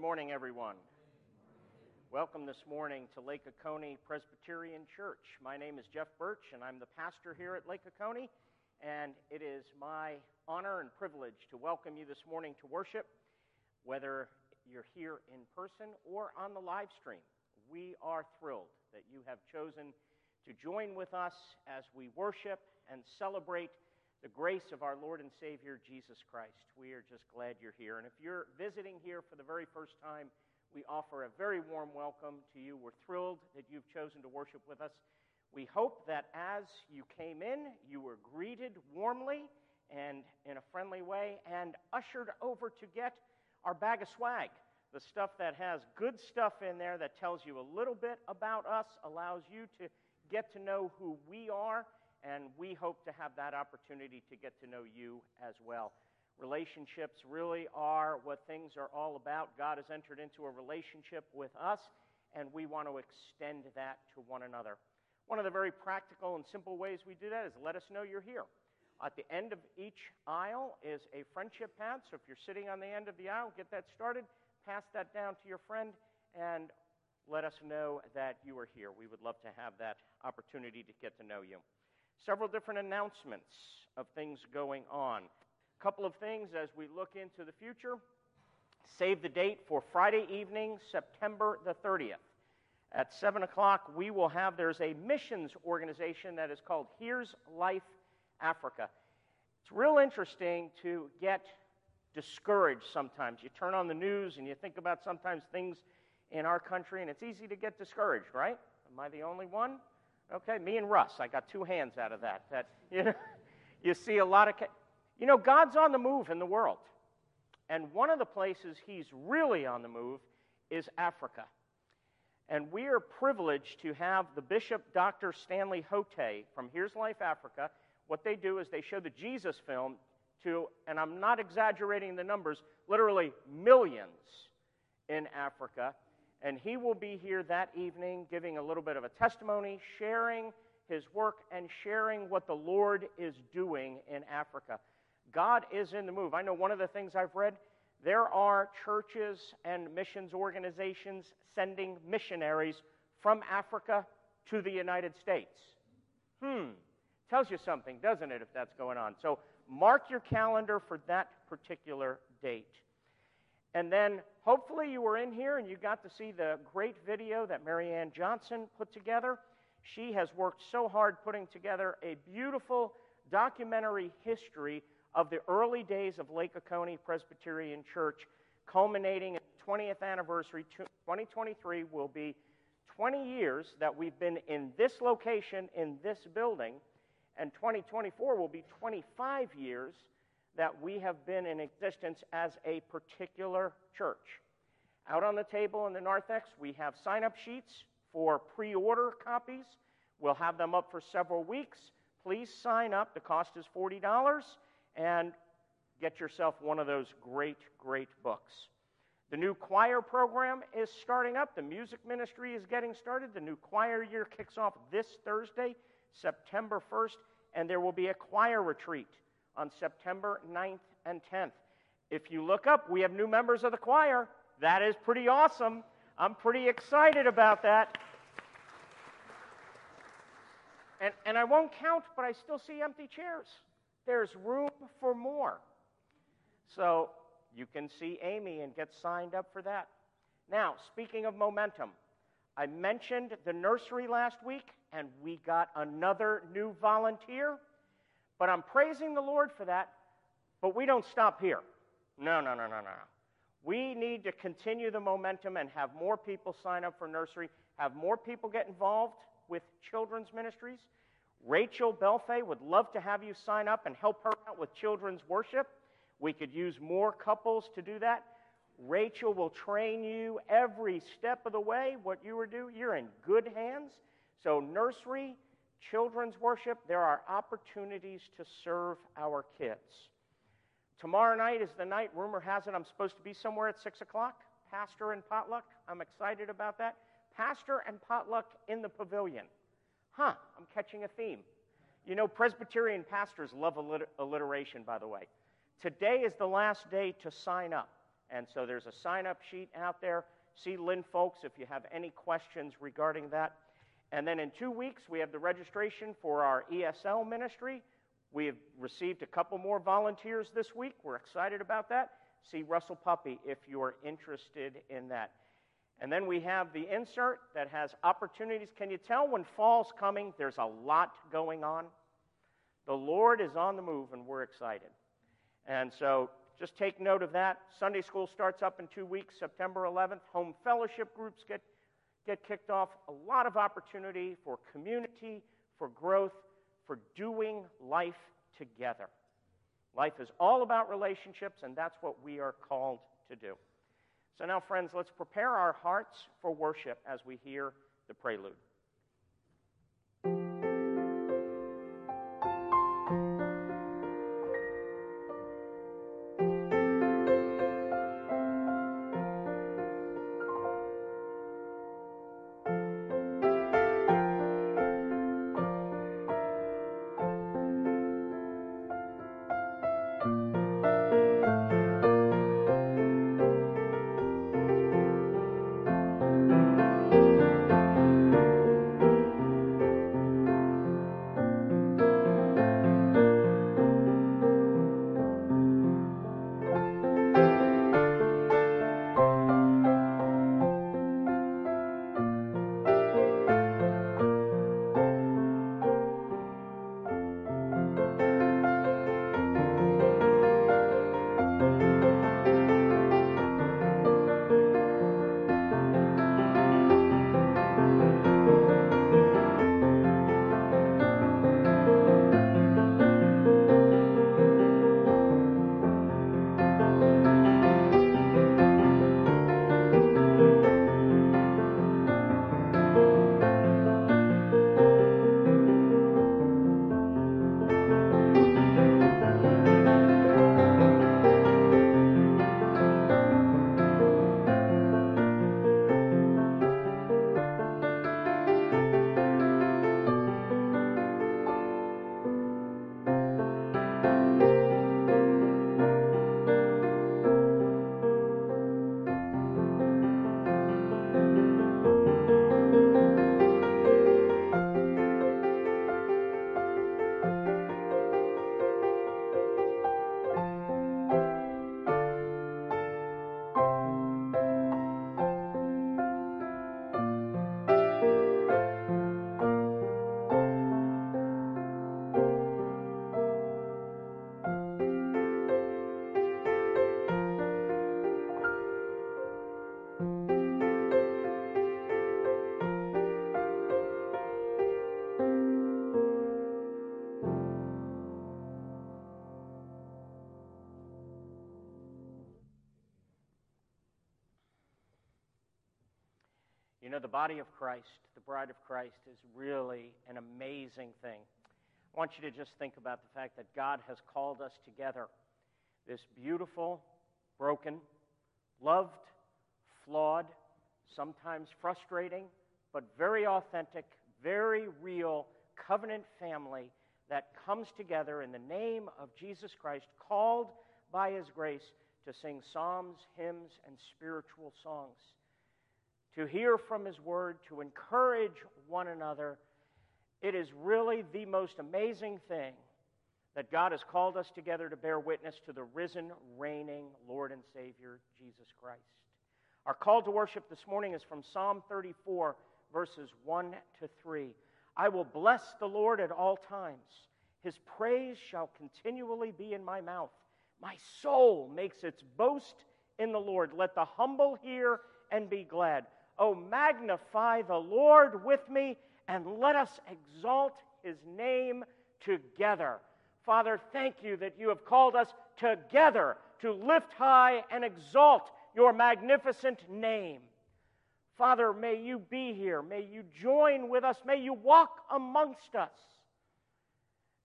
Good morning, everyone. Welcome this morning to Lake Oconee Presbyterian Church. My name is Jeff Birch, and I'm the pastor here at Lake Oconee. And it is my honor and privilege to welcome you this morning to worship, whether you're here in person or on the live stream. We are thrilled that you have chosen to join with us as we worship and celebrate the grace of our Lord and Savior Jesus Christ. We are just glad you're here. And if you're visiting here for the very first time, we offer a very warm welcome to you. We're thrilled that you've chosen to worship with us. We hope that as you came in, you were greeted warmly and in a friendly way and ushered over to get our bag of swag. The stuff that has good stuff in there that tells you a little bit about us, allows you to get to know who we are and we hope to have that opportunity to get to know you as well. Relationships really are what things are all about. God has entered into a relationship with us, and we want to extend that to one another. One of the very practical and simple ways we do that is let us know you're here. At the end of each aisle is a friendship pad. So if you're sitting on the end of the aisle, get that started, pass that down to your friend, and let us know that you are here. We would love to have that opportunity to get to know you several different announcements of things going on. A couple of things as we look into the future. Save the date for Friday evening, September the 30th. At 7 o'clock, we will have, there's a missions organization that is called Here's Life Africa. It's real interesting to get discouraged sometimes. You turn on the news and you think about sometimes things in our country, and it's easy to get discouraged, right? Am I the only one? Okay, me and Russ, I got two hands out of that. That you know, you see a lot of, you know, God's on the move in the world, and one of the places He's really on the move is Africa. And we are privileged to have the Bishop Dr. Stanley Hotay from Here's Life Africa. What they do is they show the Jesus film to, and I'm not exaggerating the numbers, literally millions in Africa and he will be here that evening giving a little bit of a testimony, sharing his work, and sharing what the Lord is doing in Africa. God is in the move. I know one of the things I've read there are churches and missions organizations sending missionaries from Africa to the United States. Hmm. Tells you something, doesn't it, if that's going on? So mark your calendar for that particular date. And then hopefully you were in here and you got to see the great video that Marianne Johnson put together. She has worked so hard putting together a beautiful documentary history of the early days of Lake Oconee Presbyterian Church, culminating in the 20th anniversary. 2023 will be 20 years that we've been in this location, in this building, and 2024 will be 25 years that we have been in existence as a particular church. Out on the table in the narthex, we have sign up sheets for pre order copies. We'll have them up for several weeks. Please sign up. The cost is $40 and get yourself one of those great, great books. The new choir program is starting up. The music ministry is getting started. The new choir year kicks off this Thursday, September 1st, and there will be a choir retreat on September 9th and 10th. If you look up, we have new members of the choir. That is pretty awesome. I'm pretty excited about that. And, and I won't count, but I still see empty chairs. There's room for more. So you can see Amy and get signed up for that. Now, speaking of momentum, I mentioned the nursery last week, and we got another new volunteer. But I'm praising the Lord for that, but we don't stop here. No, no, no, no, no. We need to continue the momentum and have more people sign up for nursery, have more people get involved with children's ministries. Rachel Belfay would love to have you sign up and help her out with children's worship. We could use more couples to do that. Rachel will train you every step of the way. What you are doing, you're in good hands. So, nursery, children's worship, there are opportunities to serve our kids. Tomorrow night is the night, rumor has it, I'm supposed to be somewhere at 6 o'clock. Pastor and potluck. I'm excited about that. Pastor and potluck in the pavilion. Huh, I'm catching a theme. You know, Presbyterian pastors love alliteration, by the way. Today is the last day to sign up. And so there's a sign up sheet out there. See Lynn Folks if you have any questions regarding that. And then in two weeks, we have the registration for our ESL ministry. We have received a couple more volunteers this week. We're excited about that. See Russell Puppy if you're interested in that. And then we have the insert that has opportunities. Can you tell when fall's coming? There's a lot going on. The Lord is on the move, and we're excited. And so just take note of that. Sunday school starts up in two weeks, September 11th. Home fellowship groups get, get kicked off. A lot of opportunity for community, for growth, for doing life together. Life is all about relationships, and that's what we are called to do. So now, friends, let's prepare our hearts for worship as we hear the prelude. You know, the body of Christ, the bride of Christ, is really an amazing thing. I want you to just think about the fact that God has called us together. This beautiful, broken, loved, flawed, sometimes frustrating, but very authentic, very real covenant family that comes together in the name of Jesus Christ, called by his grace to sing psalms, hymns, and spiritual songs to hear from His Word, to encourage one another. It is really the most amazing thing that God has called us together to bear witness to the risen, reigning Lord and Savior, Jesus Christ. Our call to worship this morning is from Psalm 34, verses 1 to 3. I will bless the Lord at all times. His praise shall continually be in my mouth. My soul makes its boast in the Lord. Let the humble hear and be glad. Oh, magnify the Lord with me and let us exalt his name together. Father, thank you that you have called us together to lift high and exalt your magnificent name. Father, may you be here. May you join with us. May you walk amongst us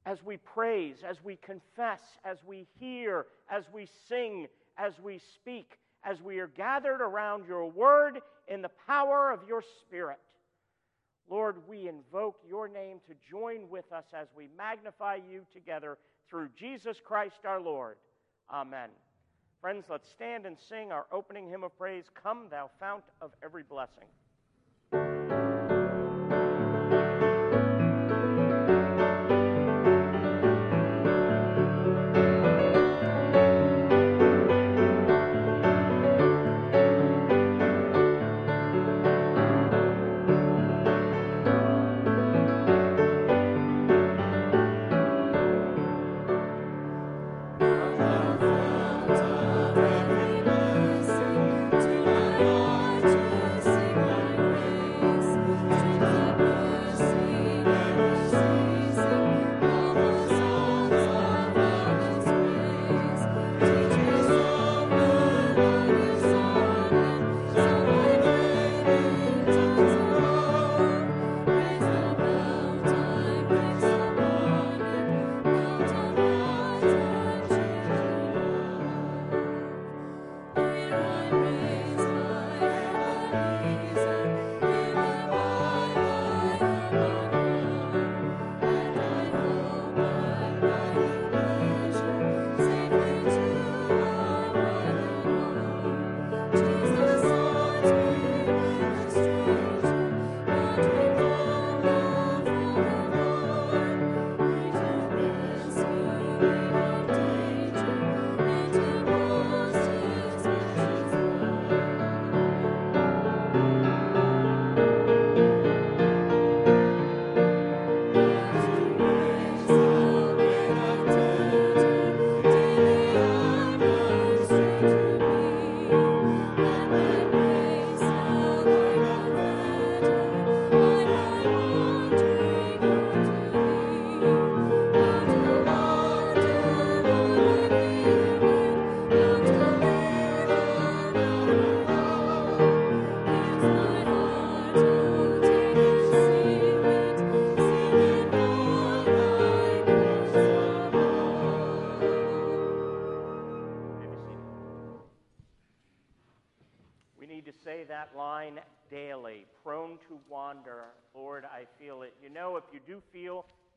as we praise, as we confess, as we hear, as we sing, as we speak, as we are gathered around your word in the power of your Spirit. Lord, we invoke your name to join with us as we magnify you together through Jesus Christ our Lord. Amen. Friends, let's stand and sing our opening hymn of praise Come, thou fount of every blessing.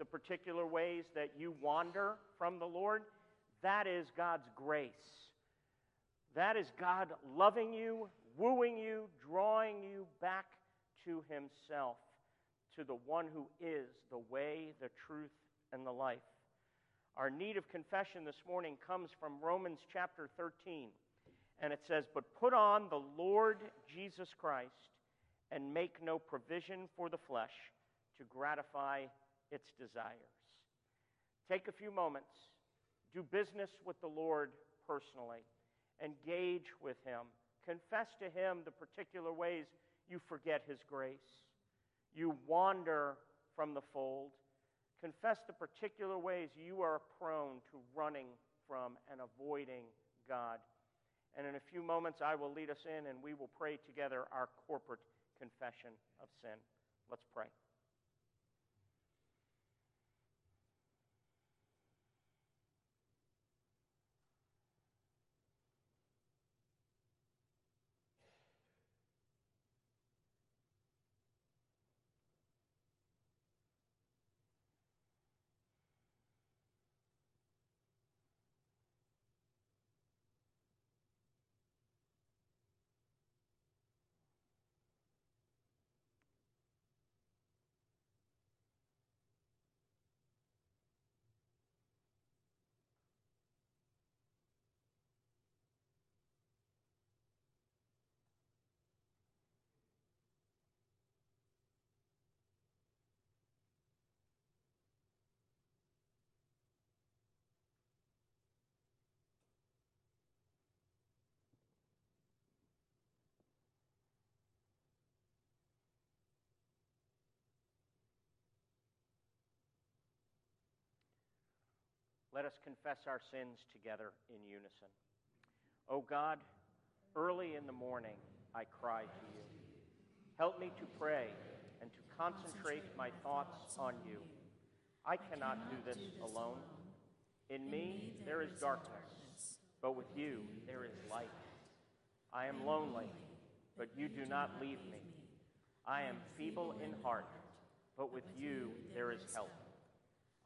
Particular ways that you wander from the Lord, that is God's grace. That is God loving you, wooing you, drawing you back to Himself, to the one who is the way, the truth, and the life. Our need of confession this morning comes from Romans chapter 13. And it says, But put on the Lord Jesus Christ and make no provision for the flesh to gratify its desires. Take a few moments, do business with the Lord personally, engage with Him, confess to Him the particular ways you forget His grace, you wander from the fold. Confess the particular ways you are prone to running from and avoiding God. And in a few moments, I will lead us in and we will pray together our corporate confession of sin. Let's pray. Let us confess our sins together in unison. O oh God, early in the morning I cry to you. Help me to pray and to concentrate my thoughts on you. I cannot do this alone. In me there is darkness, but with you there is light. I am lonely, but you do not leave me. I am feeble in heart, but with you there is help.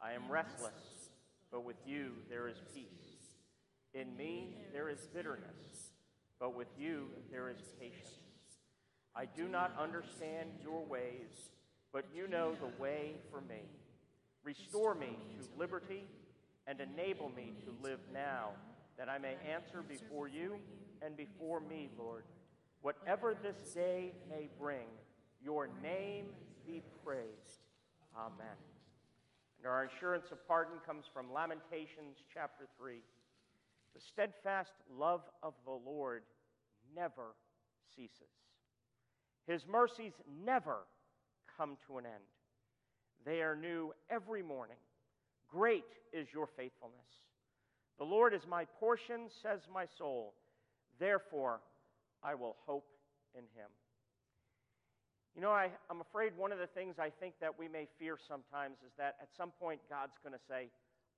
I am restless but with you there is peace. In me there is bitterness, but with you there is patience. I do not understand your ways, but you know the way for me. Restore me to liberty and enable me to live now, that I may answer before you and before me, Lord. Whatever this day may bring, your name be praised. Amen. And our assurance of pardon comes from Lamentations chapter 3. The steadfast love of the Lord never ceases. His mercies never come to an end. They are new every morning. Great is your faithfulness. The Lord is my portion, says my soul. Therefore, I will hope in him. You know, I, am afraid one of the things I think that we may fear sometimes is that at some point God's going to say,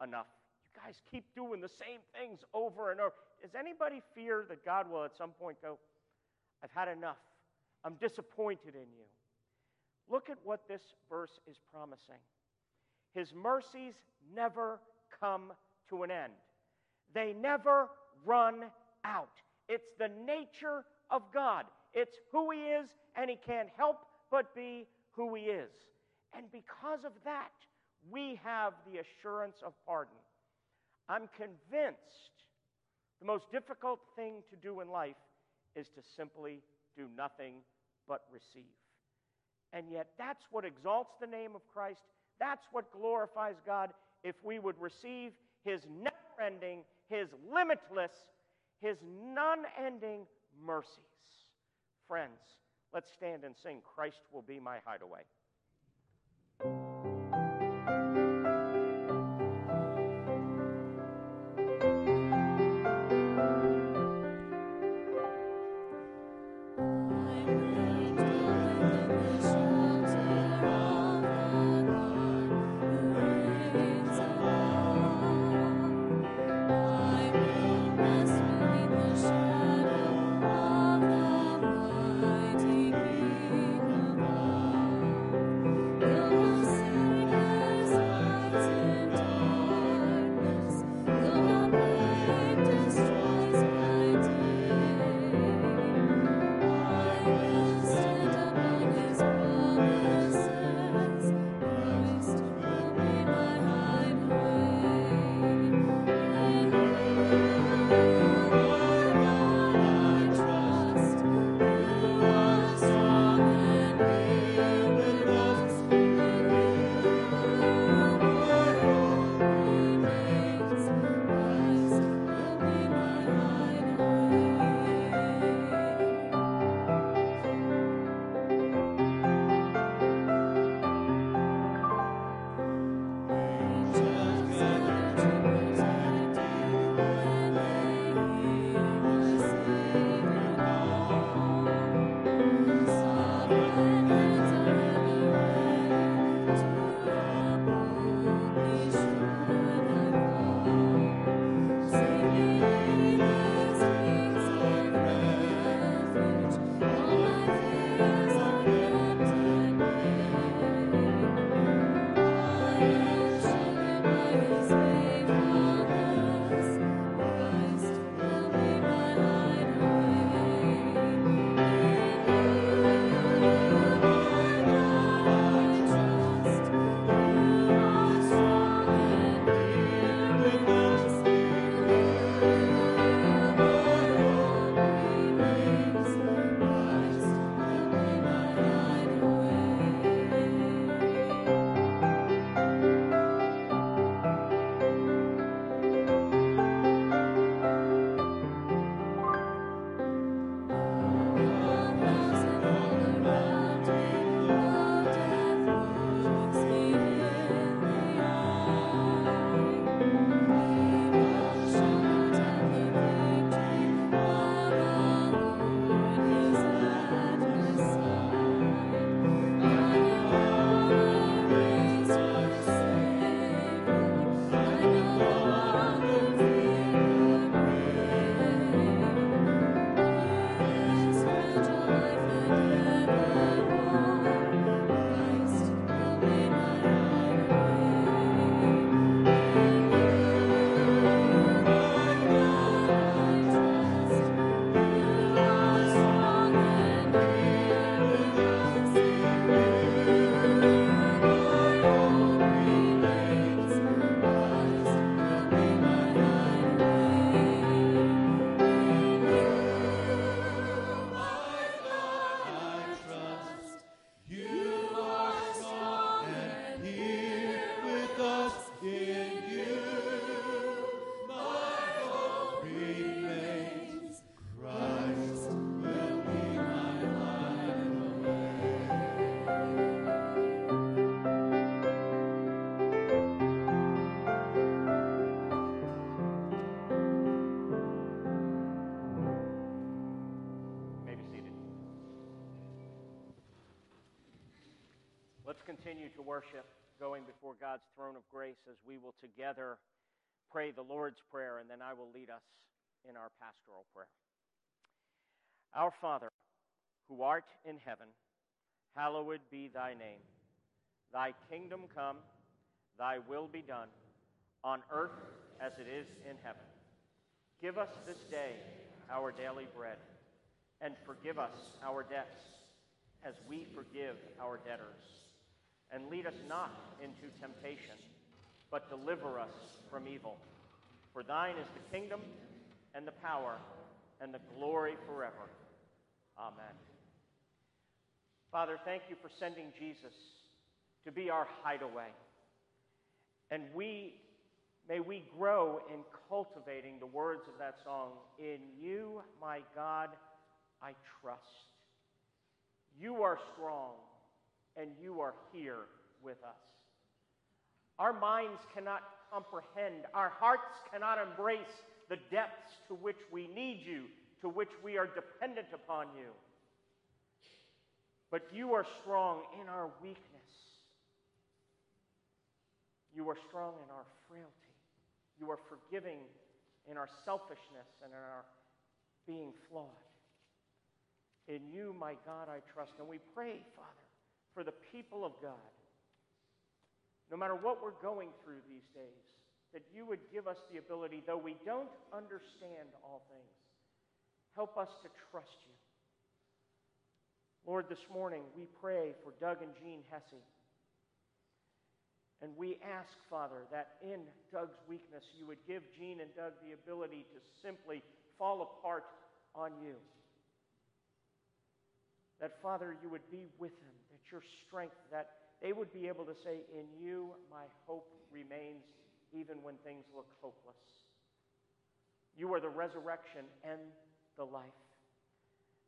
enough. You guys keep doing the same things over and over. Does anybody fear that God will at some point go, I've had enough? I'm disappointed in you. Look at what this verse is promising. His mercies never come to an end, they never run out. It's the nature of God. It's who He is, and He can't help but be who He is. And because of that, we have the assurance of pardon. I'm convinced the most difficult thing to do in life is to simply do nothing but receive. And yet, that's what exalts the name of Christ. That's what glorifies God if we would receive His never ending, His limitless, His non ending mercies. Friends, let's stand and sing Christ will be my hideaway. Continue to worship, going before God's throne of grace as we will together pray the Lord's Prayer, and then I will lead us in our pastoral prayer. Our Father, who art in heaven, hallowed be thy name. Thy kingdom come, thy will be done, on earth as it is in heaven. Give us this day our daily bread, and forgive us our debts as we forgive our debtors and lead us not into temptation, but deliver us from evil. For thine is the kingdom, and the power, and the glory forever. Amen. Father, thank you for sending Jesus to be our hideaway. And we may we grow in cultivating the words of that song, In you, my God, I trust. You are strong and you are here with us. Our minds cannot comprehend, our hearts cannot embrace the depths to which we need you, to which we are dependent upon you. But you are strong in our weakness. You are strong in our frailty. You are forgiving in our selfishness and in our being flawed. In you, my God, I trust. And we pray, Father for the people of God, no matter what we're going through these days, that you would give us the ability, though we don't understand all things, help us to trust you. Lord, this morning we pray for Doug and Jean Hesse. And we ask, Father, that in Doug's weakness, you would give Jean and Doug the ability to simply fall apart on you. That, Father, you would be with them, your strength, that they would be able to say, In you my hope remains, even when things look hopeless. You are the resurrection and the life.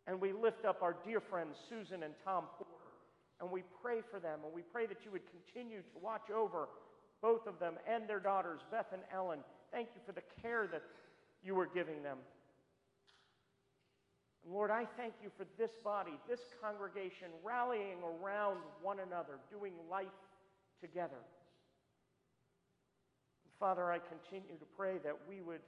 And we lift up our dear friends, Susan and Tom Porter, and we pray for them, and we pray that you would continue to watch over both of them and their daughters, Beth and Ellen. Thank you for the care that you are giving them. Lord, I thank you for this body, this congregation rallying around one another, doing life together. Father, I continue to pray that we would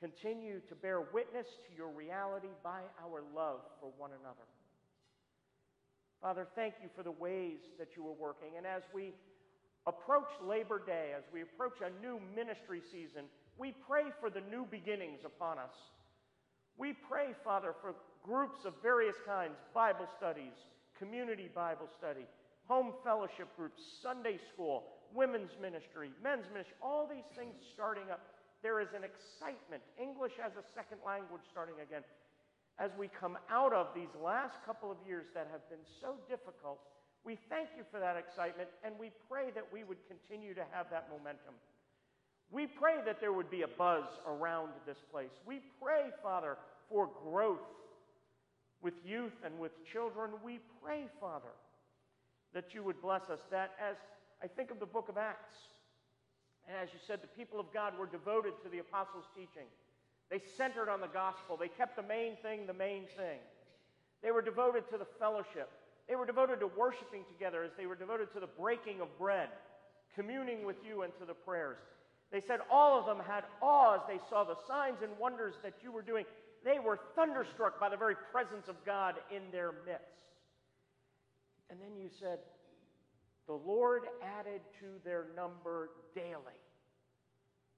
continue to bear witness to your reality by our love for one another. Father, thank you for the ways that you are working. And as we approach Labor Day, as we approach a new ministry season, we pray for the new beginnings upon us. We pray, Father, for groups of various kinds Bible studies, community Bible study, home fellowship groups, Sunday school, women's ministry, men's ministry, all these things starting up. There is an excitement, English as a second language starting again. As we come out of these last couple of years that have been so difficult, we thank you for that excitement and we pray that we would continue to have that momentum. We pray that there would be a buzz around this place. We pray, Father, for growth with youth and with children. We pray, Father, that you would bless us. That as I think of the book of Acts, and as you said, the people of God were devoted to the apostles' teaching. They centered on the gospel. They kept the main thing the main thing. They were devoted to the fellowship. They were devoted to worshiping together as they were devoted to the breaking of bread, communing with you, and to the prayers. They said all of them had awe as they saw the signs and wonders that you were doing. They were thunderstruck by the very presence of God in their midst. And then you said, the Lord added to their number daily.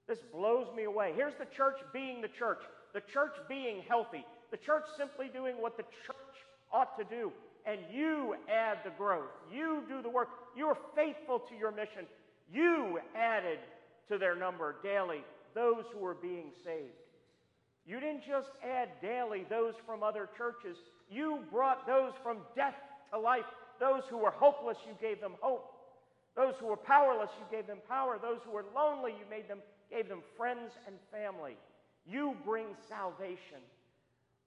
This blows me away. Here's the church being the church, the church being healthy, the church simply doing what the church ought to do. And you add the growth. You do the work. You are faithful to your mission. You added to their number daily those who were being saved. You didn't just add daily those from other churches, you brought those from death to life. Those who were hopeless, you gave them hope. Those who were powerless, you gave them power. Those who were lonely, you made them, gave them friends and family. You bring salvation.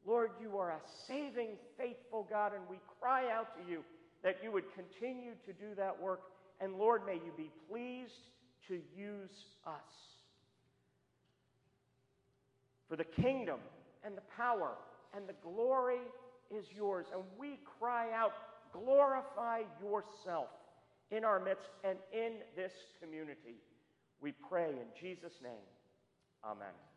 Lord, you are a saving, faithful God, and we cry out to you that you would continue to do that work. And Lord, may you be pleased to use us. For the kingdom and the power and the glory is yours. And we cry out, glorify yourself in our midst and in this community. We pray in Jesus' name. Amen.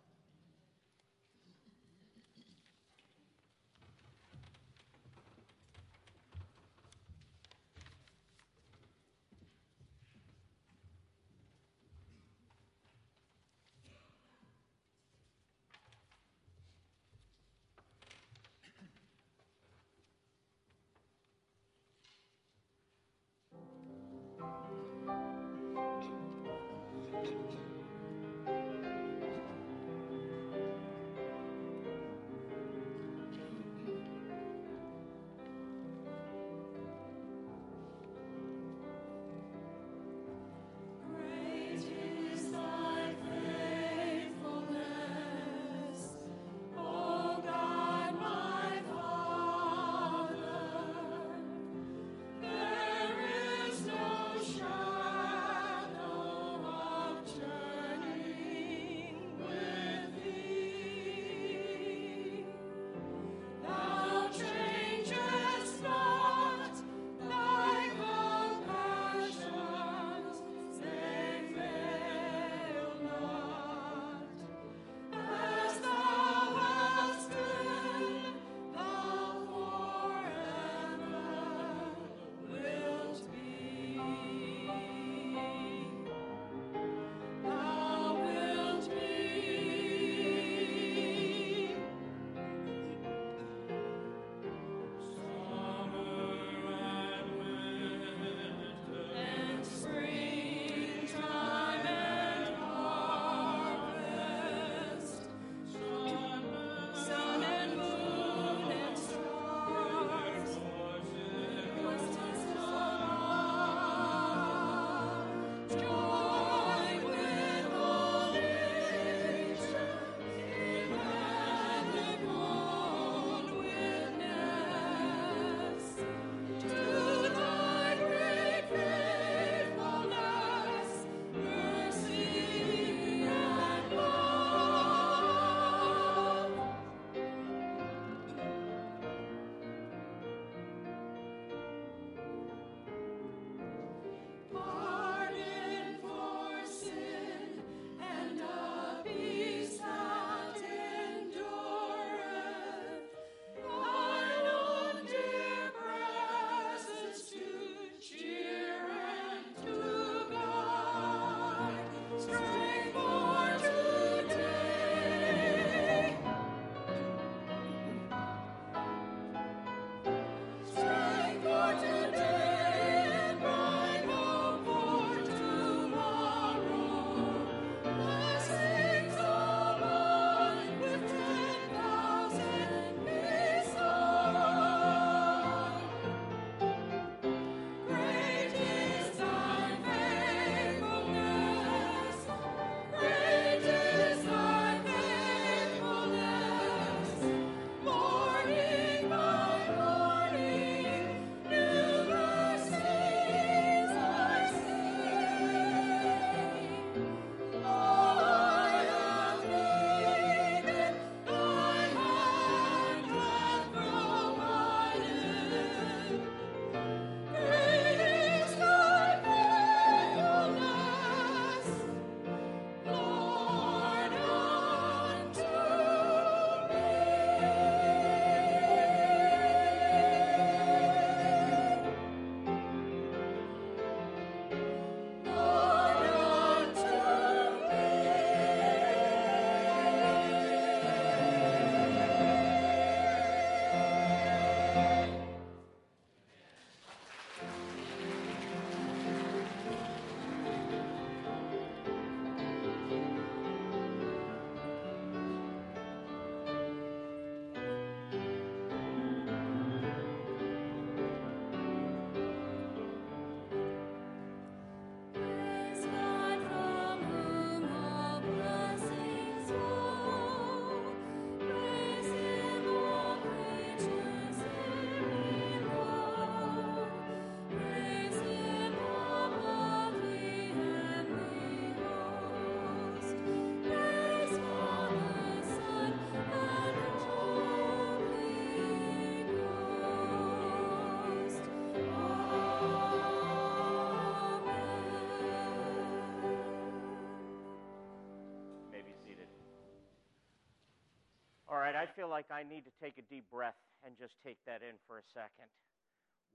I feel like I need to take a deep breath and just take that in for a second.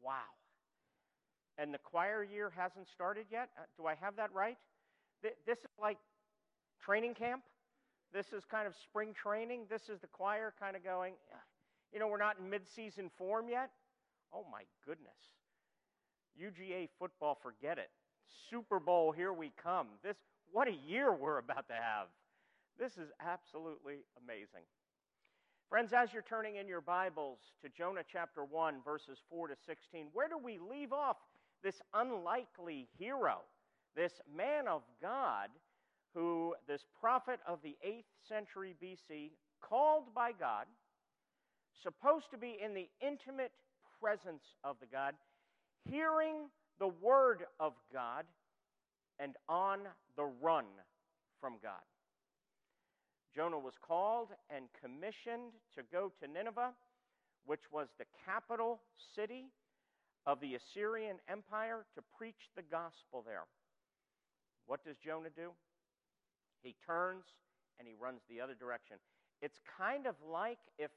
Wow. And the choir year hasn't started yet? Uh, do I have that right? This is like training camp? This is kind of spring training? This is the choir kind of going, you know, we're not in mid season form yet? Oh my goodness. UGA football, forget it. Super Bowl, here we come. This, what a year we're about to have. This is absolutely amazing. Friends, as you're turning in your Bibles to Jonah chapter 1, verses 4 to 16, where do we leave off this unlikely hero, this man of God, who, this prophet of the 8th century BC, called by God, supposed to be in the intimate presence of the God, hearing the word of God, and on the run from God? Jonah was called and commissioned to go to Nineveh, which was the capital city of the Assyrian Empire, to preach the gospel there. What does Jonah do? He turns and he runs the other direction. It's kind of like if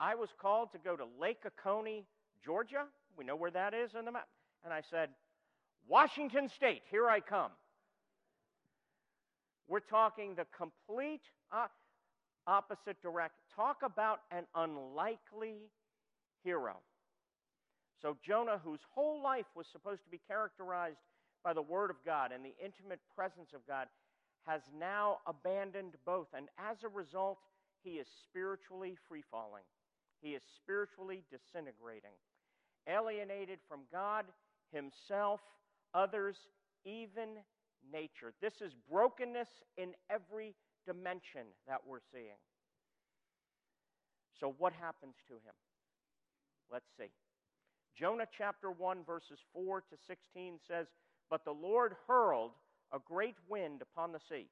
I was called to go to Lake Oconee, Georgia. We know where that is on the map. And I said, Washington State, here I come. We're talking the complete uh, opposite direct. Talk about an unlikely hero. So, Jonah, whose whole life was supposed to be characterized by the Word of God and the intimate presence of God, has now abandoned both. And as a result, he is spiritually free falling. He is spiritually disintegrating, alienated from God, himself, others, even nature. This is brokenness in every dimension that we're seeing. So, what happens to him? Let's see. Jonah chapter 1, verses 4 to 16 says, But the Lord hurled a great wind upon the sea,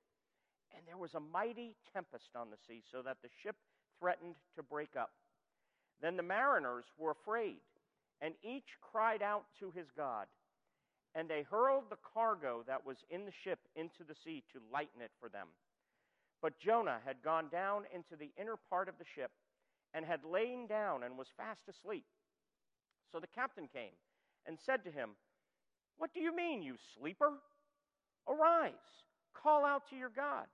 and there was a mighty tempest on the sea, so that the ship threatened to break up. Then the mariners were afraid, and each cried out to his God. And they hurled the cargo that was in the ship into the sea to lighten it for them. But Jonah had gone down into the inner part of the ship and had lain down and was fast asleep. So the captain came and said to him, What do you mean, you sleeper? Arise, call out to your God.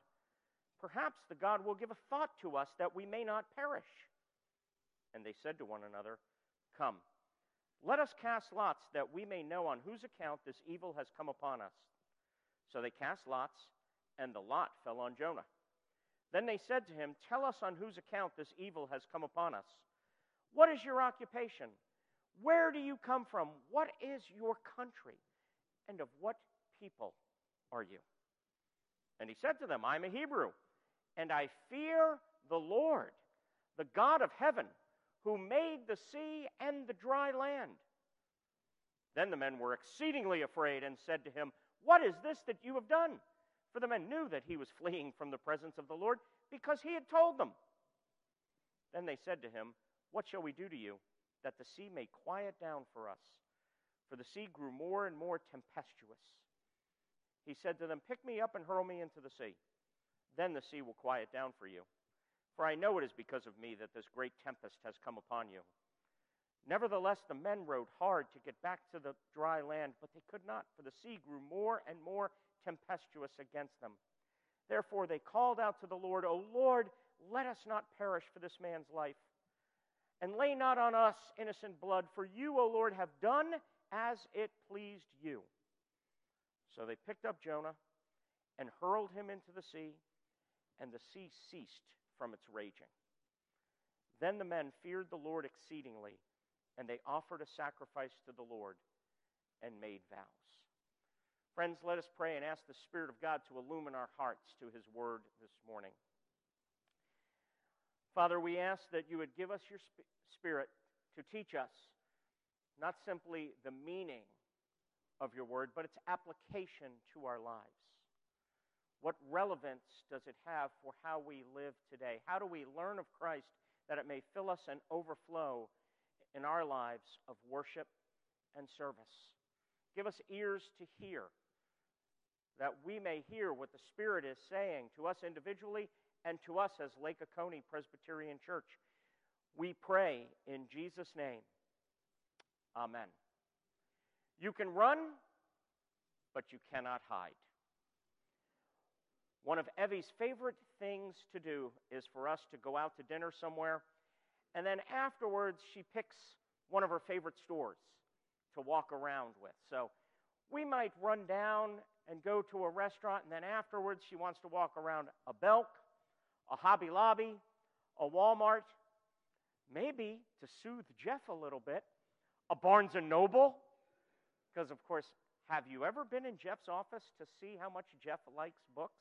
Perhaps the God will give a thought to us that we may not perish. And they said to one another, Come, let us cast lots that we may know on whose account this evil has come upon us. So they cast lots, and the lot fell on Jonah. Then they said to him, Tell us on whose account this evil has come upon us. What is your occupation? Where do you come from? What is your country? And of what people are you? And he said to them, I'm a Hebrew, and I fear the Lord, the God of heaven, who made the sea and the dry land. Then the men were exceedingly afraid and said to him, What is this that you have done? For the men knew that he was fleeing from the presence of the Lord because he had told them. Then they said to him, What shall we do to you, that the sea may quiet down for us? For the sea grew more and more tempestuous. He said to them, Pick me up and hurl me into the sea. Then the sea will quiet down for you. For I know it is because of me that this great tempest has come upon you. Nevertheless, the men rowed hard to get back to the dry land, but they could not, for the sea grew more and more tempestuous against them. Therefore, they called out to the Lord, O Lord, let us not perish for this man's life. And lay not on us innocent blood, for you, O Lord, have done as it pleased you. So they picked up Jonah and hurled him into the sea, and the sea ceased from its raging. Then the men feared the Lord exceedingly, and they offered a sacrifice to the Lord and made vows. Friends, let us pray and ask the Spirit of God to illumine our hearts to His Word this morning. Father, we ask that you would give us your Spirit to teach us not simply the meaning of your Word, but its application to our lives. What relevance does it have for how we live today? How do we learn of Christ that it may fill us and overflow in our lives of worship and service? Give us ears to hear that we may hear what the Spirit is saying to us individually and to us as Lake Oconee Presbyterian Church. We pray in Jesus' name. Amen. You can run, but you cannot hide. One of Evie's favorite things to do is for us to go out to dinner somewhere, and then afterwards she picks one of her favorite stores to walk around with. So we might run down and go to a restaurant, and then afterwards she wants to walk around a Belk, a Hobby Lobby, a Walmart, maybe to soothe Jeff a little bit, a Barnes and Noble, because of course, have you ever been in Jeff's office to see how much Jeff likes books?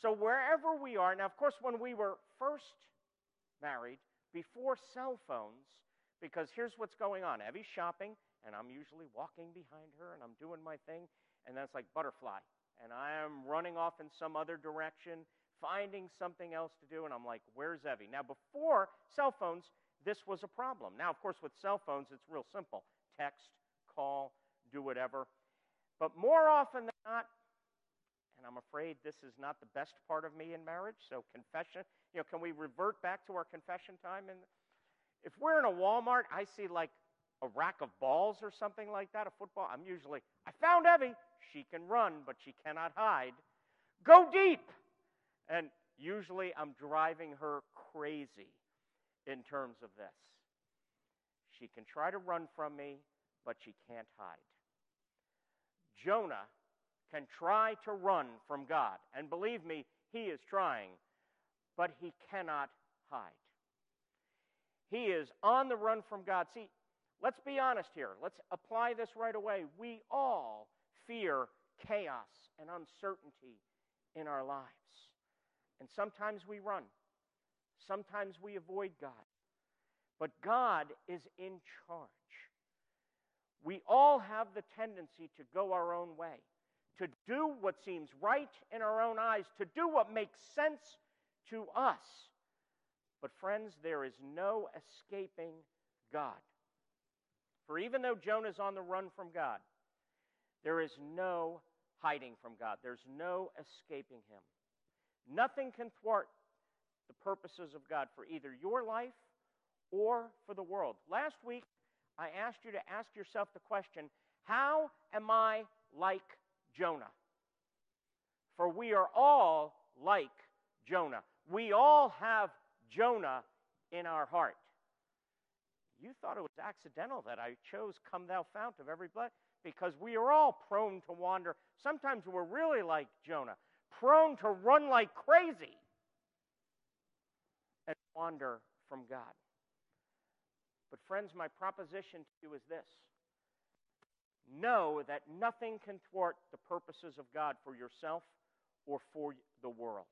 So wherever we are, now of course, when we were first married, before cell phones, because here's what's going on. Evie's shopping, and I'm usually walking behind her, and I'm doing my thing, and then it's like butterfly. And I am running off in some other direction, finding something else to do, and I'm like, where's Evie? Now, before cell phones, this was a problem. Now, of course, with cell phones, it's real simple text, call, do whatever. But more often than not, and I'm afraid this is not the best part of me in marriage, so confession, you know, can we revert back to our confession time? And if we're in a Walmart, I see like a rack of balls or something like that, a football, I'm usually, I found Evie. She can run, but she cannot hide. Go deep. And usually I'm driving her crazy in terms of this. She can try to run from me, but she can't hide. Jonah can try to run from God. And believe me, he is trying, but he cannot hide. He is on the run from God. See, let's be honest here. Let's apply this right away. We all fear chaos and uncertainty in our lives. And sometimes we run, sometimes we avoid God. But God is in charge. We all have the tendency to go our own way, to do what seems right in our own eyes, to do what makes sense to us. But, friends, there is no escaping God. For even though Jonah is on the run from God, there is no hiding from God, there's no escaping Him. Nothing can thwart the purposes of God for either your life or for the world. Last week, I asked you to ask yourself the question how am I like Jonah? For we are all like Jonah. We all have Jonah in our heart. You thought it was accidental that I chose Come Thou Fount of Every Blood because we are all prone to wander. Sometimes we're really like Jonah, prone to run like crazy and wander from God. But, friends, my proposition to you is this know that nothing can thwart the purposes of God for yourself or for the world.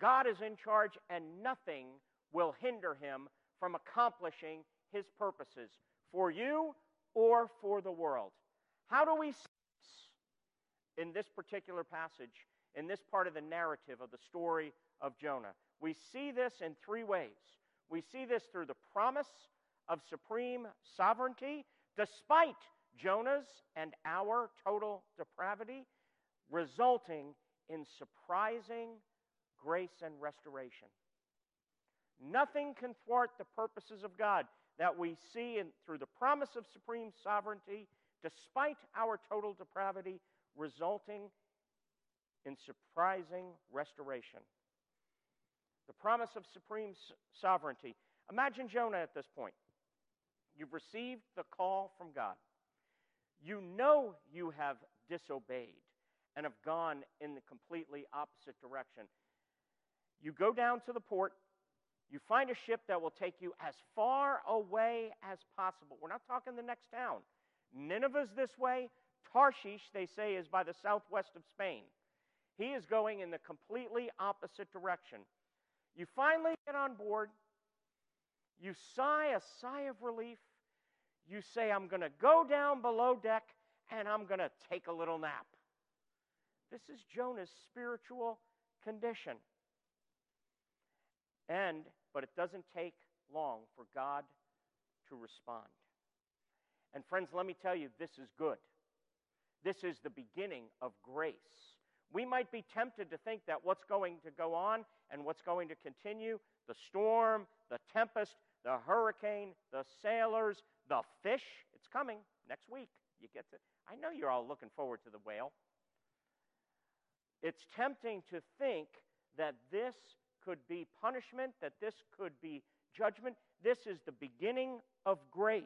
God is in charge, and nothing will hinder him from accomplishing his purposes for you or for the world. How do we see this in this particular passage, in this part of the narrative of the story of Jonah? We see this in three ways. We see this through the promise of supreme sovereignty, despite Jonah's and our total depravity, resulting in surprising grace and restoration. Nothing can thwart the purposes of God that we see in, through the promise of supreme sovereignty, despite our total depravity, resulting in surprising restoration. The promise of supreme sovereignty. Imagine Jonah at this point. You've received the call from God. You know you have disobeyed and have gone in the completely opposite direction. You go down to the port, you find a ship that will take you as far away as possible. We're not talking the next town. Nineveh's this way. Tarshish, they say, is by the southwest of Spain. He is going in the completely opposite direction. You finally get on board. You sigh a sigh of relief. You say, I'm going to go down below deck and I'm going to take a little nap. This is Jonah's spiritual condition. And, but it doesn't take long for God to respond. And friends, let me tell you, this is good. This is the beginning of grace. We might be tempted to think that what's going to go on and what's going to continue the storm, the tempest, the hurricane, the sailors, the fish it's coming next week. You get to, I know you're all looking forward to the whale. It's tempting to think that this could be punishment, that this could be judgment. This is the beginning of grace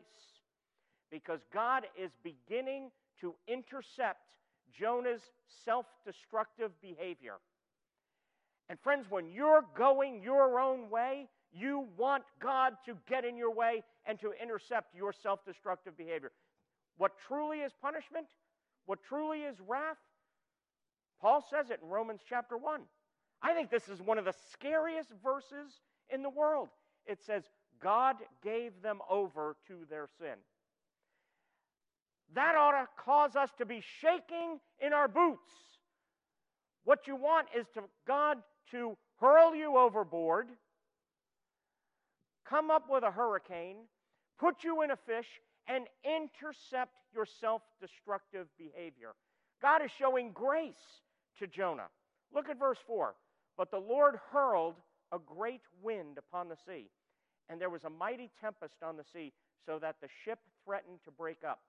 because God is beginning to intercept Jonah's self destructive behavior. And friends, when you're going your own way, you want God to get in your way and to intercept your self destructive behavior. What truly is punishment, what truly is wrath, Paul says it in Romans chapter 1. I think this is one of the scariest verses in the world. It says, God gave them over to their sin. That ought to cause us to be shaking in our boots. What you want is to God to hurl you overboard, come up with a hurricane, put you in a fish, and intercept your self destructive behavior. God is showing grace to Jonah. Look at verse 4. But the Lord hurled a great wind upon the sea, and there was a mighty tempest on the sea, so that the ship threatened to break up.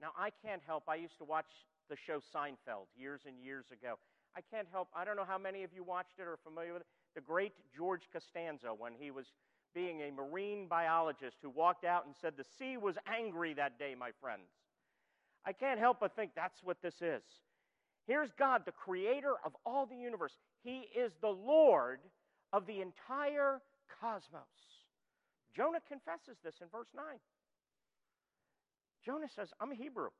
Now, I can't help, I used to watch the show Seinfeld years and years ago. I can't help, I don't know how many of you watched it or are familiar with it. The great George Costanza, when he was being a marine biologist who walked out and said, The sea was angry that day, my friends. I can't help but think that's what this is. Here's God, the creator of all the universe. He is the Lord of the entire cosmos. Jonah confesses this in verse 9. Jonah says, I'm a Hebrew,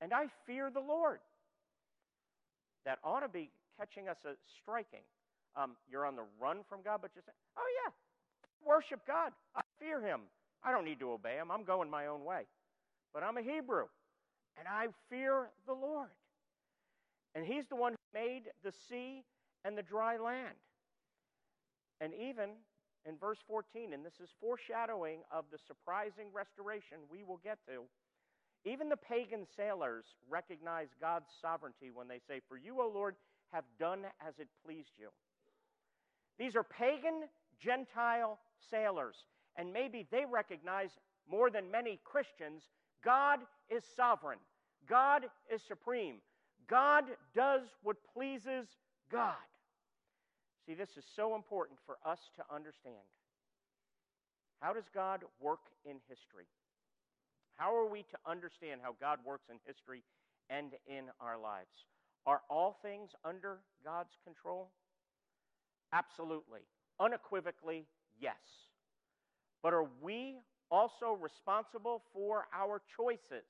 and I fear the Lord. That ought to be catching us a striking. Um, you're on the run from God, but you say, Oh, yeah, worship God. I fear Him. I don't need to obey Him. I'm going my own way. But I'm a Hebrew, and I fear the Lord. And He's the one who made the sea and the dry land. And even in verse 14, and this is foreshadowing of the surprising restoration we will get to. Even the pagan sailors recognize God's sovereignty when they say, For you, O Lord, have done as it pleased you. These are pagan Gentile sailors, and maybe they recognize more than many Christians God is sovereign, God is supreme, God does what pleases God. See, this is so important for us to understand. How does God work in history? How are we to understand how God works in history and in our lives? Are all things under God's control? Absolutely. Unequivocally, yes. But are we also responsible for our choices?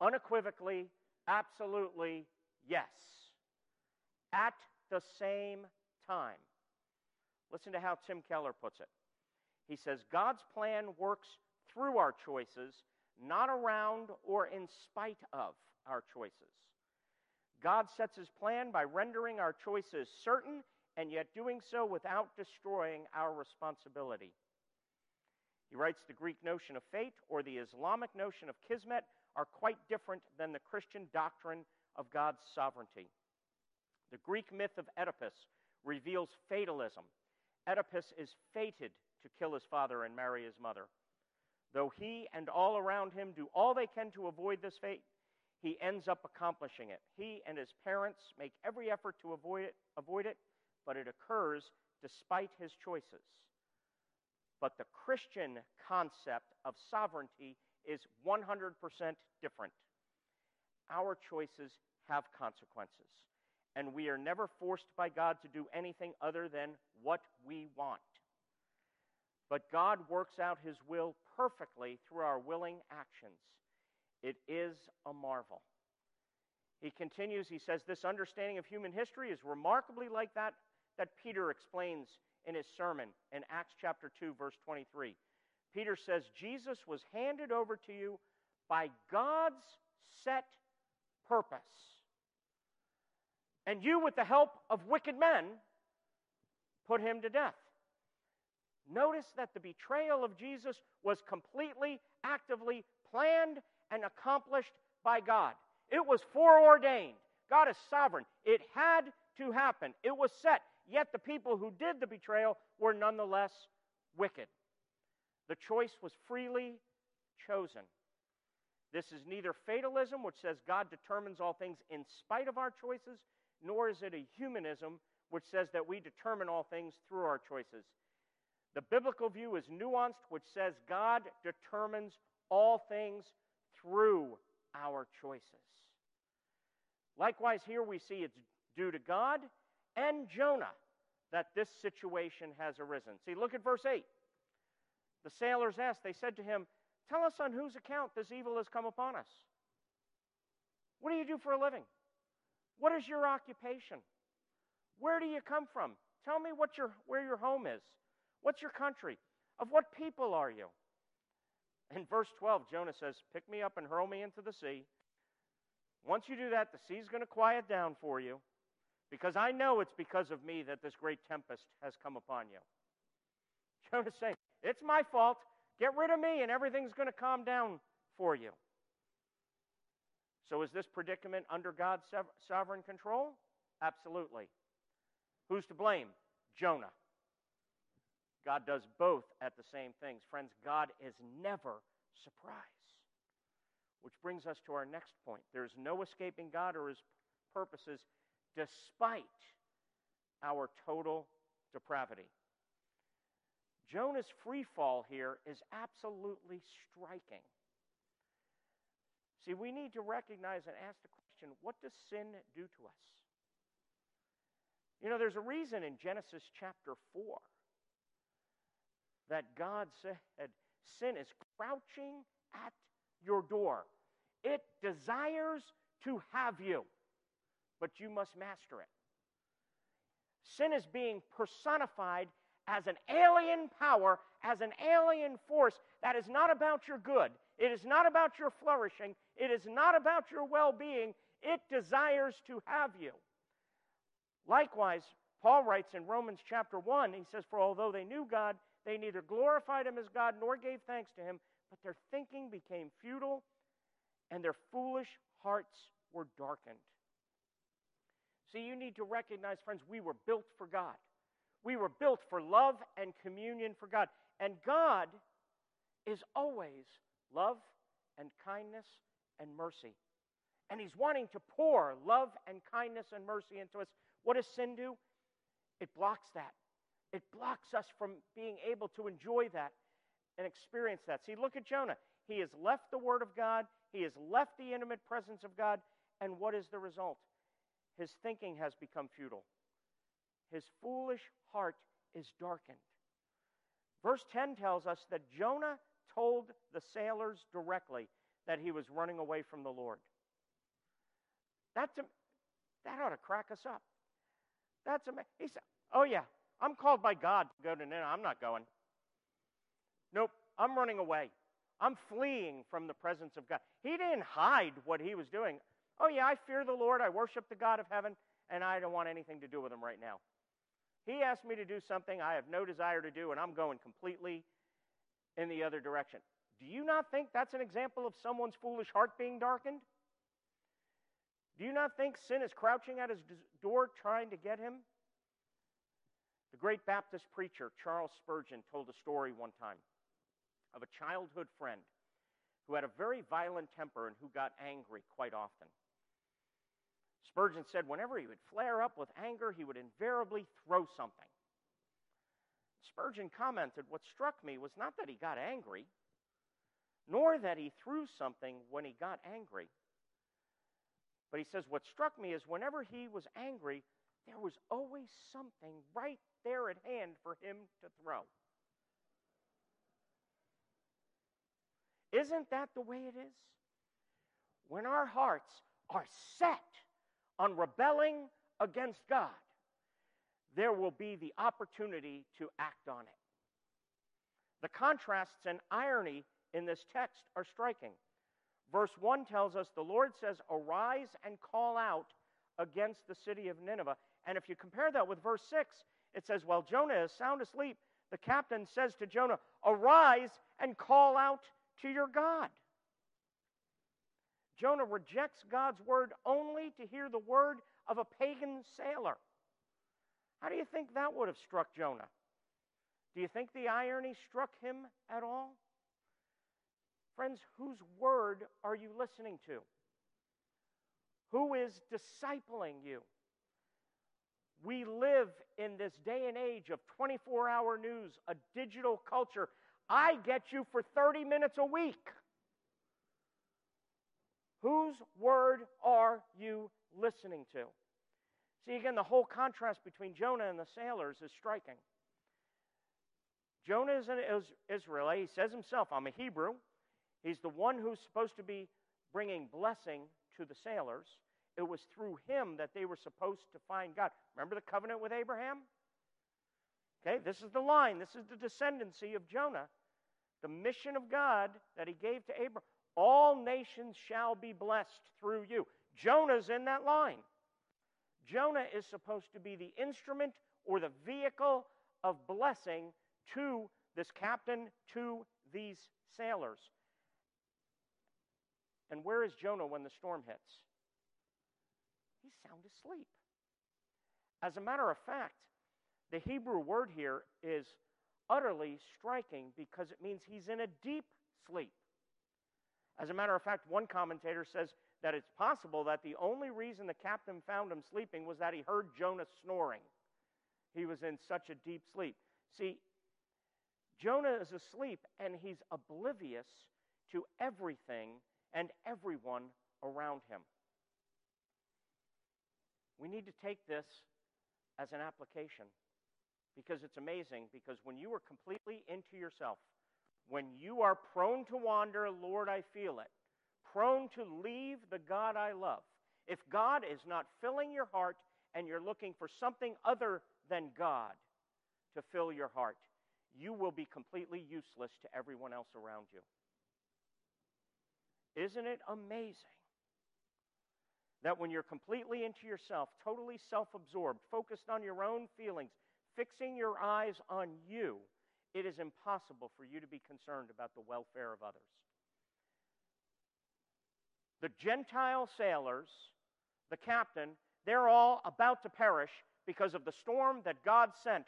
Unequivocally, absolutely, yes. At the same time. Listen to how Tim Keller puts it. He says, God's plan works through our choices, not around or in spite of our choices. God sets his plan by rendering our choices certain and yet doing so without destroying our responsibility. He writes the Greek notion of fate or the Islamic notion of kismet are quite different than the Christian doctrine of God's sovereignty. The Greek myth of Oedipus reveals fatalism. Oedipus is fated to kill his father and marry his mother. Though he and all around him do all they can to avoid this fate, he ends up accomplishing it. He and his parents make every effort to avoid it, avoid it, but it occurs despite his choices. But the Christian concept of sovereignty is 100% different. Our choices have consequences and we are never forced by God to do anything other than what we want. But God works out his will perfectly through our willing actions. It is a marvel. He continues, he says, This understanding of human history is remarkably like that that Peter explains in his sermon in Acts chapter 2, verse 23. Peter says, Jesus was handed over to you by God's set purpose and you, with the help of wicked men, put him to death. Notice that the betrayal of Jesus was completely, actively planned and accomplished by God. It was foreordained. God is sovereign. It had to happen. It was set. Yet the people who did the betrayal were nonetheless wicked. The choice was freely chosen. This is neither fatalism, which says God determines all things in spite of our choices, nor is it a humanism, which says that we determine all things through our choices. The biblical view is nuanced, which says God determines all things through our choices. Likewise, here we see it's due to God and Jonah that this situation has arisen. See, look at verse 8. The sailors asked, they said to him, Tell us on whose account this evil has come upon us. What do you do for a living? What is your occupation? Where do you come from? Tell me what your, where your home is. What's your country? Of what people are you? In verse 12, Jonah says, Pick me up and hurl me into the sea. Once you do that, the sea's going to quiet down for you because I know it's because of me that this great tempest has come upon you. Jonah's saying, It's my fault. Get rid of me and everything's going to calm down for you. So, is this predicament under God's sovereign control? Absolutely. Who's to blame? Jonah. God does both at the same things. Friends, God is never surprised. Which brings us to our next point. There's no escaping God or his purposes despite our total depravity. Jonah's free fall here is absolutely striking. See, we need to recognize and ask the question what does sin do to us? You know, there's a reason in Genesis chapter 4 that God said sin is crouching at your door. It desires to have you, but you must master it. Sin is being personified as an alien power, as an alien force that is not about your good. It is not about your flourishing. It is not about your well being. It desires to have you. Likewise, Paul writes in Romans chapter 1, he says, For although they knew God, they neither glorified him as God nor gave thanks to him, but their thinking became futile and their foolish hearts were darkened. See, you need to recognize, friends, we were built for God. We were built for love and communion for God. And God is always love and kindness and mercy. And He's wanting to pour love and kindness and mercy into us. What does sin do? It blocks that. It blocks us from being able to enjoy that and experience that. See, look at Jonah. He has left the Word of God, he has left the intimate presence of God, and what is the result? His thinking has become futile. His foolish heart is darkened. Verse 10 tells us that Jonah told the sailors directly that he was running away from the Lord. That's a, that ought to crack us up. That's amazing. He said, Oh, yeah, I'm called by God to go to Nineveh. I'm not going. Nope, I'm running away. I'm fleeing from the presence of God. He didn't hide what he was doing. Oh, yeah, I fear the Lord. I worship the God of heaven, and I don't want anything to do with him right now. He asked me to do something I have no desire to do, and I'm going completely in the other direction. Do you not think that's an example of someone's foolish heart being darkened? Do you not think sin is crouching at his door trying to get him? The great Baptist preacher Charles Spurgeon told a story one time of a childhood friend who had a very violent temper and who got angry quite often. Spurgeon said whenever he would flare up with anger, he would invariably throw something. Spurgeon commented, What struck me was not that he got angry, nor that he threw something when he got angry. But he says, What struck me is whenever he was angry, there was always something right there at hand for him to throw. Isn't that the way it is? When our hearts are set on rebelling against God, there will be the opportunity to act on it. The contrasts and irony in this text are striking. Verse 1 tells us the Lord says, Arise and call out against the city of Nineveh. And if you compare that with verse 6, it says, While Jonah is sound asleep, the captain says to Jonah, Arise and call out to your God. Jonah rejects God's word only to hear the word of a pagan sailor. How do you think that would have struck Jonah? Do you think the irony struck him at all? Friends, whose word are you listening to? Who is discipling you? We live in this day and age of 24 hour news, a digital culture. I get you for 30 minutes a week. Whose word are you listening to? See, again, the whole contrast between Jonah and the sailors is striking. Jonah is an Israelite. He says himself, I'm a Hebrew. He's the one who's supposed to be bringing blessing to the sailors. It was through him that they were supposed to find God. Remember the covenant with Abraham? Okay, this is the line. This is the descendancy of Jonah. The mission of God that he gave to Abraham. All nations shall be blessed through you. Jonah's in that line. Jonah is supposed to be the instrument or the vehicle of blessing to this captain, to these sailors. And where is Jonah when the storm hits? He's sound asleep. As a matter of fact, the Hebrew word here is utterly striking because it means he's in a deep sleep. As a matter of fact, one commentator says that it's possible that the only reason the captain found him sleeping was that he heard Jonah snoring. He was in such a deep sleep. See, Jonah is asleep and he's oblivious to everything and everyone around him. We need to take this as an application because it's amazing. Because when you are completely into yourself, when you are prone to wander, Lord, I feel it, prone to leave the God I love, if God is not filling your heart and you're looking for something other than God to fill your heart, you will be completely useless to everyone else around you. Isn't it amazing that when you're completely into yourself, totally self absorbed, focused on your own feelings, fixing your eyes on you, it is impossible for you to be concerned about the welfare of others? The Gentile sailors, the captain, they're all about to perish because of the storm that God sent.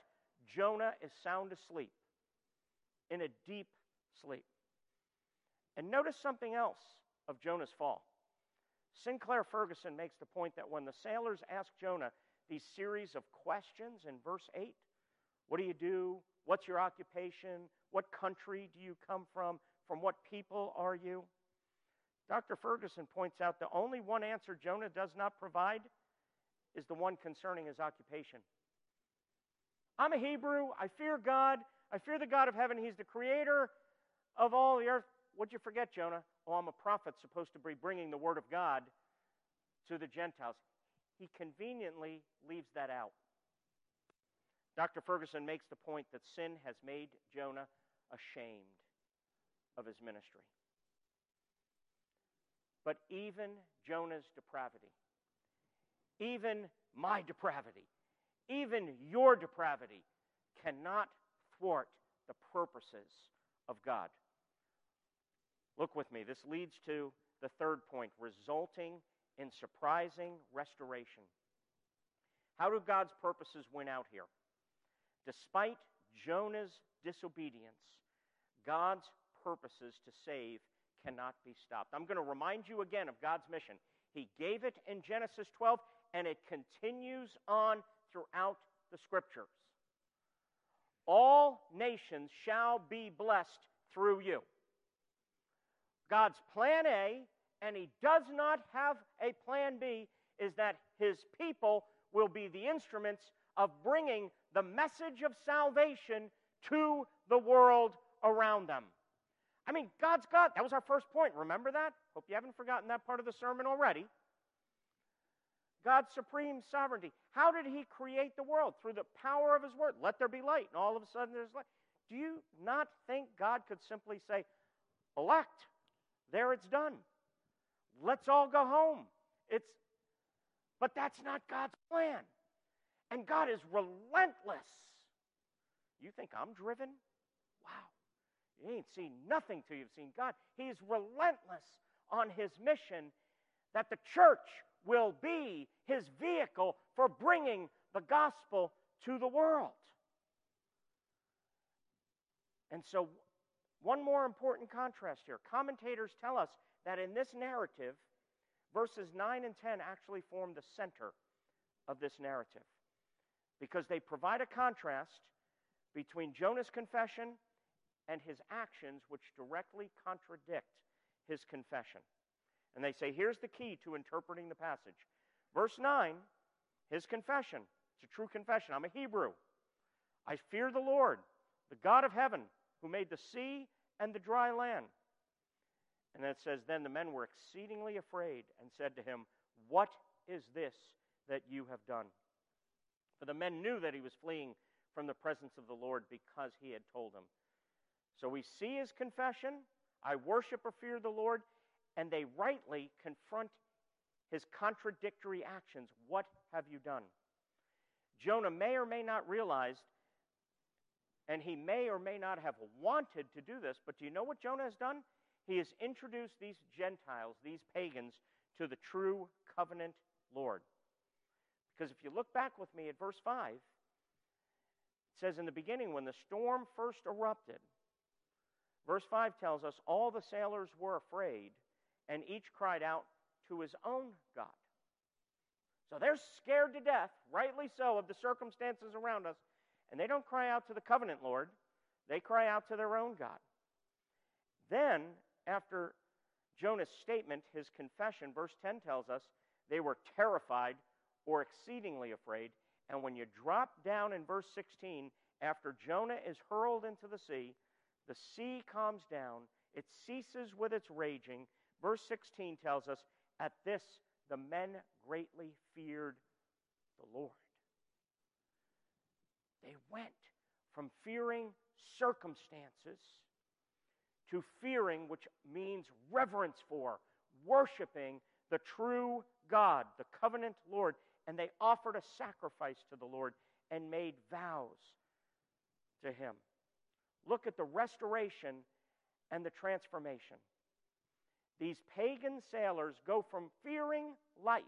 Jonah is sound asleep, in a deep sleep. And notice something else of Jonah's fall. Sinclair Ferguson makes the point that when the sailors ask Jonah these series of questions in verse 8 what do you do? What's your occupation? What country do you come from? From what people are you? Dr. Ferguson points out the only one answer Jonah does not provide is the one concerning his occupation. I'm a Hebrew. I fear God. I fear the God of heaven. He's the creator of all the earth. What'd you forget, Jonah? Oh, I'm a prophet supposed to be bringing the word of God to the Gentiles. He conveniently leaves that out. Dr. Ferguson makes the point that sin has made Jonah ashamed of his ministry. But even Jonah's depravity, even my depravity, even your depravity cannot thwart the purposes of God. Look with me. This leads to the third point resulting in surprising restoration. How do God's purposes win out here? Despite Jonah's disobedience, God's purposes to save cannot be stopped. I'm going to remind you again of God's mission. He gave it in Genesis 12, and it continues on throughout the scriptures. All nations shall be blessed through you. God's plan A, and He does not have a plan B, is that His people will be the instruments of bringing the message of salvation to the world around them. I mean, God's God. That was our first point. Remember that? Hope you haven't forgotten that part of the sermon already. God's supreme sovereignty. How did He create the world? Through the power of His word. Let there be light. And all of a sudden there's light. Do you not think God could simply say, elect? There it's done. Let's all go home. It's but that's not God's plan. And God is relentless. You think I'm driven? Wow. You ain't seen nothing till you've seen God. He's relentless on his mission that the church will be his vehicle for bringing the gospel to the world. And so, one more important contrast here. Commentators tell us that in this narrative, verses 9 and 10 actually form the center of this narrative because they provide a contrast between Jonah's confession and his actions, which directly contradict his confession. And they say, here's the key to interpreting the passage. Verse 9, his confession. It's a true confession. I'm a Hebrew. I fear the Lord, the God of heaven, who made the sea and the dry land. And then it says, Then the men were exceedingly afraid and said to him, What is this that you have done? For the men knew that he was fleeing from the presence of the Lord because he had told them. So we see his confession I worship or fear the Lord, and they rightly confront his contradictory actions. What have you done? Jonah may or may not realize, and he may or may not have wanted to do this, but do you know what Jonah has done? He has introduced these Gentiles, these pagans, to the true covenant Lord. Because if you look back with me at verse 5, it says in the beginning, when the storm first erupted, verse 5 tells us all the sailors were afraid, and each cried out to his own God. So they're scared to death, rightly so, of the circumstances around us, and they don't cry out to the covenant Lord, they cry out to their own God. Then, after Jonah's statement, his confession, verse 10 tells us they were terrified or exceedingly afraid. And when you drop down in verse 16, after Jonah is hurled into the sea, the sea calms down, it ceases with its raging. Verse 16 tells us, At this the men greatly feared the Lord. They went from fearing circumstances to fearing, which means reverence for, worshiping the true God, the covenant Lord and they offered a sacrifice to the Lord and made vows to him. Look at the restoration and the transformation. These pagan sailors go from fearing life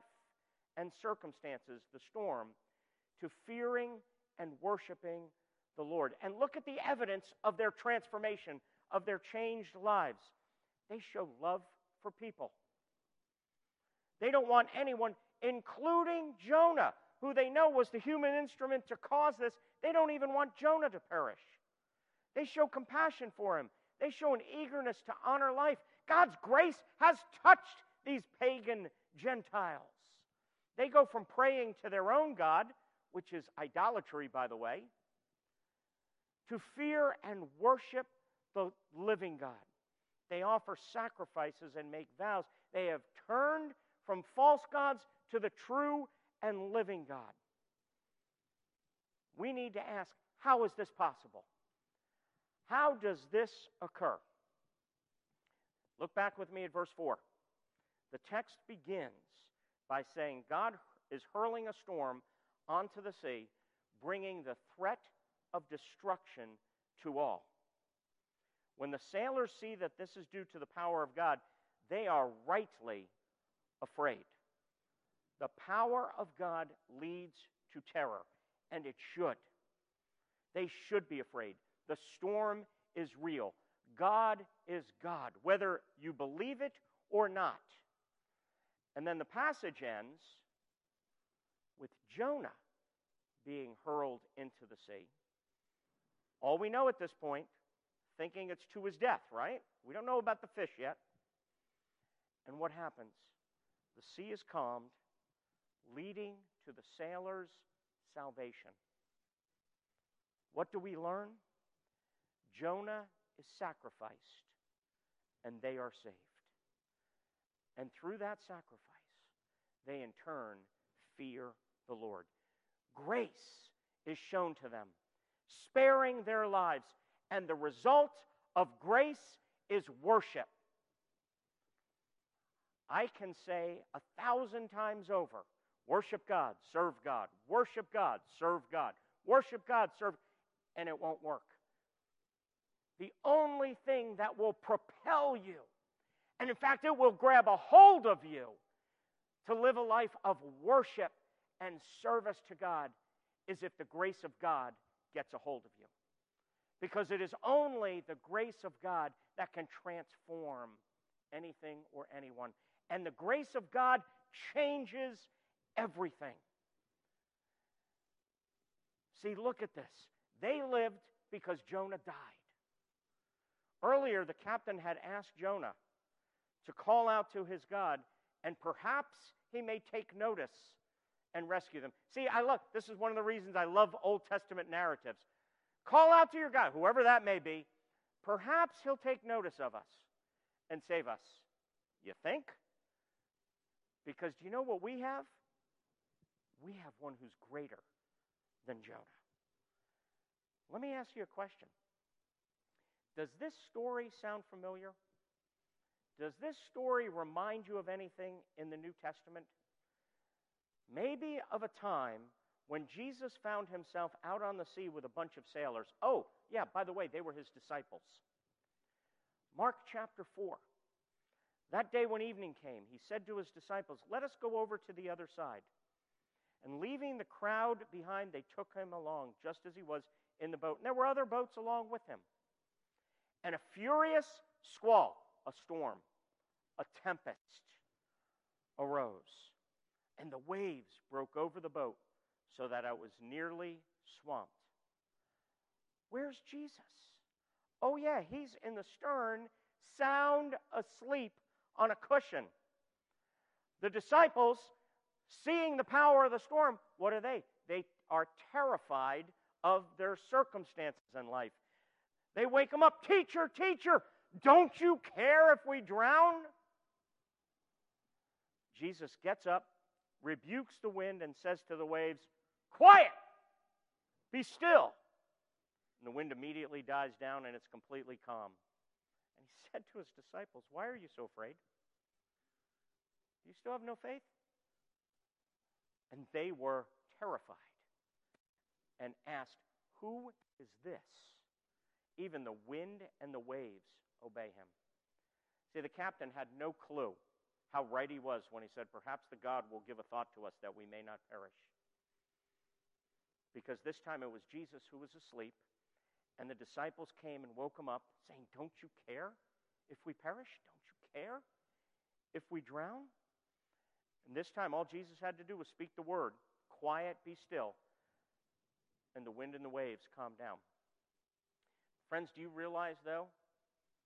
and circumstances, the storm, to fearing and worshiping the Lord. And look at the evidence of their transformation, of their changed lives. They show love for people. They don't want anyone including Jonah, who they know was the human instrument to cause this. They don't even want Jonah to perish. They show compassion for him, they show an eagerness to honor life. God's grace has touched these pagan Gentiles. They go from praying to their own God, which is idolatry, by the way, to fear and worship the living God. They offer sacrifices and make vows. They have turned from false gods to the true and living God. We need to ask how is this possible? How does this occur? Look back with me at verse 4. The text begins by saying God is hurling a storm onto the sea, bringing the threat of destruction to all. When the sailors see that this is due to the power of God, they are rightly afraid. The power of God leads to terror, and it should. They should be afraid. The storm is real. God is God, whether you believe it or not. And then the passage ends with Jonah being hurled into the sea. All we know at this point, thinking it's to his death, right? We don't know about the fish yet. And what happens? The sea is calmed, leading to the sailor's salvation. What do we learn? Jonah is sacrificed, and they are saved. And through that sacrifice, they in turn fear the Lord. Grace is shown to them, sparing their lives. And the result of grace is worship. I can say a thousand times over worship God, serve God, worship God, serve God, worship God, serve, and it won't work. The only thing that will propel you And in fact, it will grab a hold of you to live a life of worship and service to God is if the grace of God gets a hold of you. Because it is only the grace of God that can transform anything or anyone. And the grace of God changes everything. See, look at this. They lived because Jonah died. Earlier, the captain had asked Jonah to call out to his God, and perhaps he may take notice and rescue them. See, I love this is one of the reasons I love Old Testament narratives. Call out to your God, whoever that may be. Perhaps he'll take notice of us and save us. You think? Because do you know what we have? We have one who's greater than Jonah. Let me ask you a question. Does this story sound familiar? Does this story remind you of anything in the New Testament? Maybe of a time when Jesus found himself out on the sea with a bunch of sailors. Oh, yeah, by the way, they were his disciples. Mark chapter 4. That day when evening came, he said to his disciples, Let us go over to the other side. And leaving the crowd behind, they took him along, just as he was in the boat. And there were other boats along with him. And a furious squall, a storm, a tempest arose, and the waves broke over the boat so that it was nearly swamped. Where's Jesus? Oh, yeah, he's in the stern, sound asleep on a cushion. The disciples, seeing the power of the storm, what are they? They are terrified of their circumstances in life. They wake him up, Teacher, teacher, don't you care if we drown? Jesus gets up, rebukes the wind, and says to the waves, Quiet! Be still! And the wind immediately dies down and it's completely calm. Said to his disciples, Why are you so afraid? Do you still have no faith? And they were terrified and asked, Who is this? Even the wind and the waves obey him. See, the captain had no clue how right he was when he said, Perhaps the God will give a thought to us that we may not perish. Because this time it was Jesus who was asleep, and the disciples came and woke him up, saying, Don't you care if we perish? Don't you care if we drown? And this time all Jesus had to do was speak the word quiet, be still, and the wind and the waves calmed down. Friends, do you realize, though,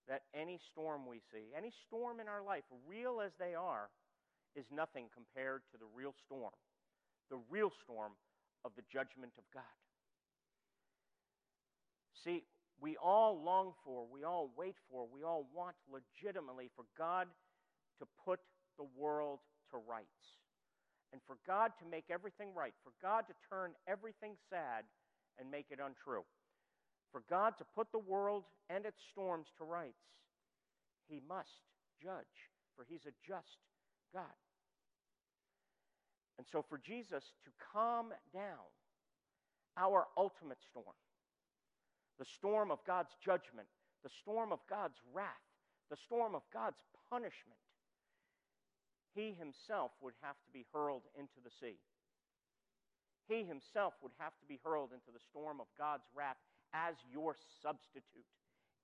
that any storm we see, any storm in our life, real as they are, is nothing compared to the real storm, the real storm of the judgment of God. See, we all long for, we all wait for, we all want legitimately for God to put the world to rights. And for God to make everything right, for God to turn everything sad and make it untrue. For God to put the world and its storms to rights, he must judge, for he's a just God. And so, for Jesus to calm down our ultimate storm, the storm of God's judgment, the storm of God's wrath, the storm of God's punishment, he himself would have to be hurled into the sea. He himself would have to be hurled into the storm of God's wrath as your substitute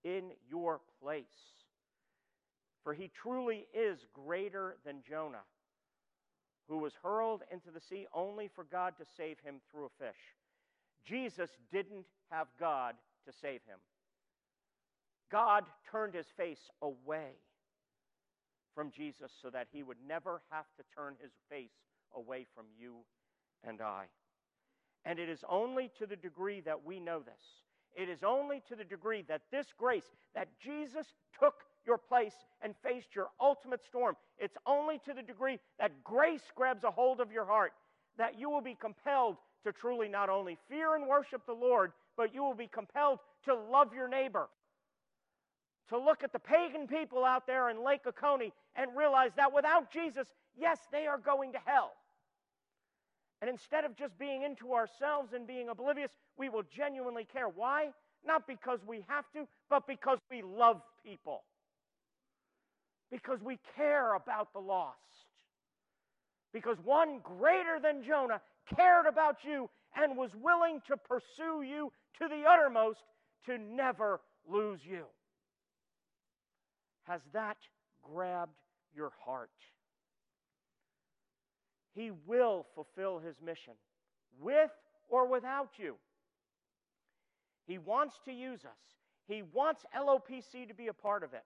in your place. For he truly is greater than Jonah, who was hurled into the sea only for God to save him through a fish. Jesus didn't have God to save him. God turned his face away from Jesus so that he would never have to turn his face away from you and I. And it is only to the degree that we know this, it is only to the degree that this grace, that Jesus took your place and faced your ultimate storm, it's only to the degree that grace grabs a hold of your heart that you will be compelled to truly not only fear and worship the Lord, but you will be compelled to love your neighbor. To look at the pagan people out there in Lake Oconee and realize that without Jesus, yes, they are going to hell. And instead of just being into ourselves and being oblivious, we will genuinely care. Why? Not because we have to, but because we love people. because we care about the lost. Because one greater than Jonah cared about you and was willing to pursue you to the uttermost to never lose you. Has that grabbed your heart? He will fulfill his mission with or without you. He wants to use us. He wants LOPC to be a part of it.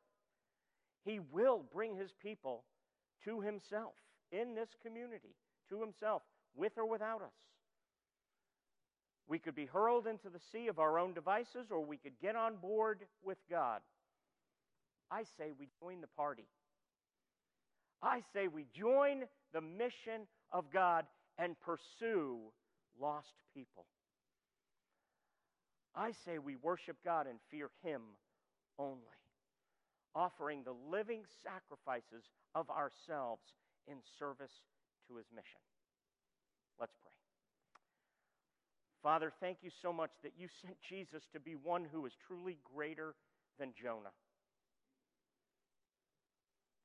He will bring his people to himself in this community, to himself, with or without us. We could be hurled into the sea of our own devices, or we could get on board with God. I say we join the party. I say we join the mission of God and pursue lost people. I say we worship God and fear Him only, offering the living sacrifices of ourselves in service to His mission. Let's pray. Father, thank you so much that you sent Jesus to be one who is truly greater than Jonah.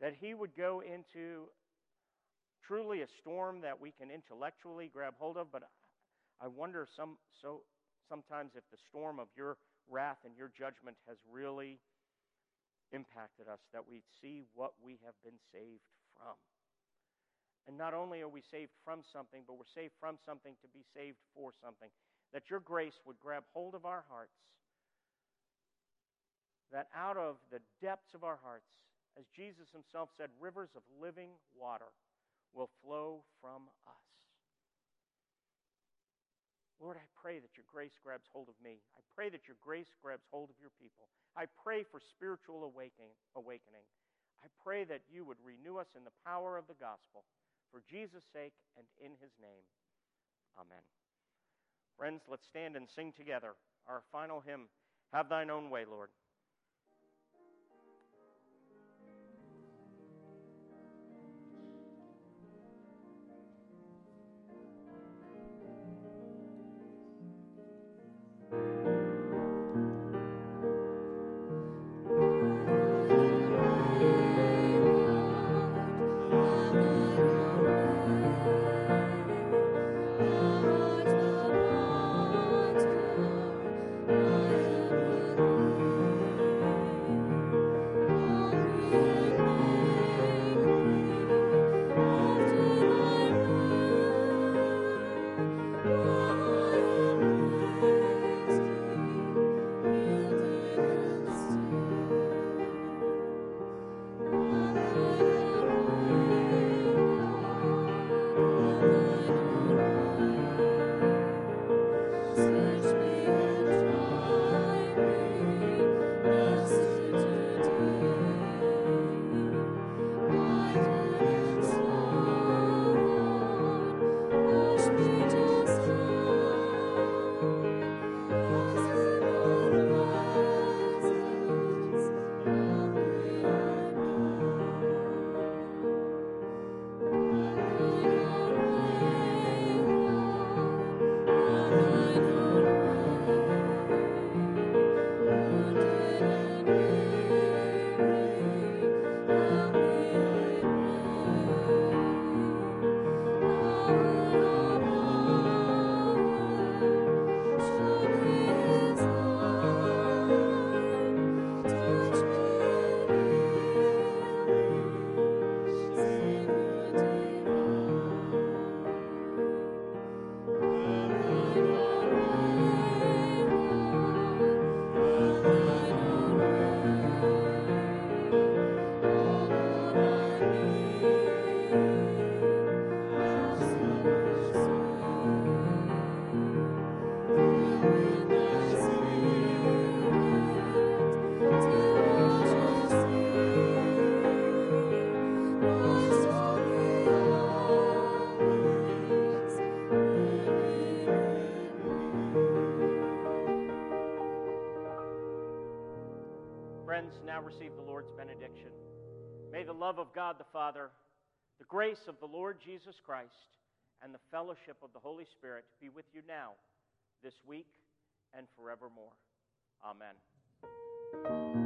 That he would go into truly a storm that we can intellectually grab hold of, but I wonder some so sometimes if the storm of your wrath and your judgment has really impacted us, that we see what we have been saved from. And not only are we saved from something, but we're saved from something to be saved for something. That your grace would grab hold of our hearts. That out of the depths of our hearts, as Jesus himself said, rivers of living water will flow from us. Lord, I pray that your grace grabs hold of me. I pray that your grace grabs hold of your people. I pray for spiritual awakening. awakening. I pray that you would renew us in the power of the gospel for Jesus' sake and in his name. Amen. Friends, let's stand and sing together our final hymn, Have Thine Own Way, Lord. Now receive the Lord's benediction. May the love of God the Father, the grace of the Lord Jesus Christ, and the fellowship of the Holy Spirit be with you now, this week, and forevermore. Amen.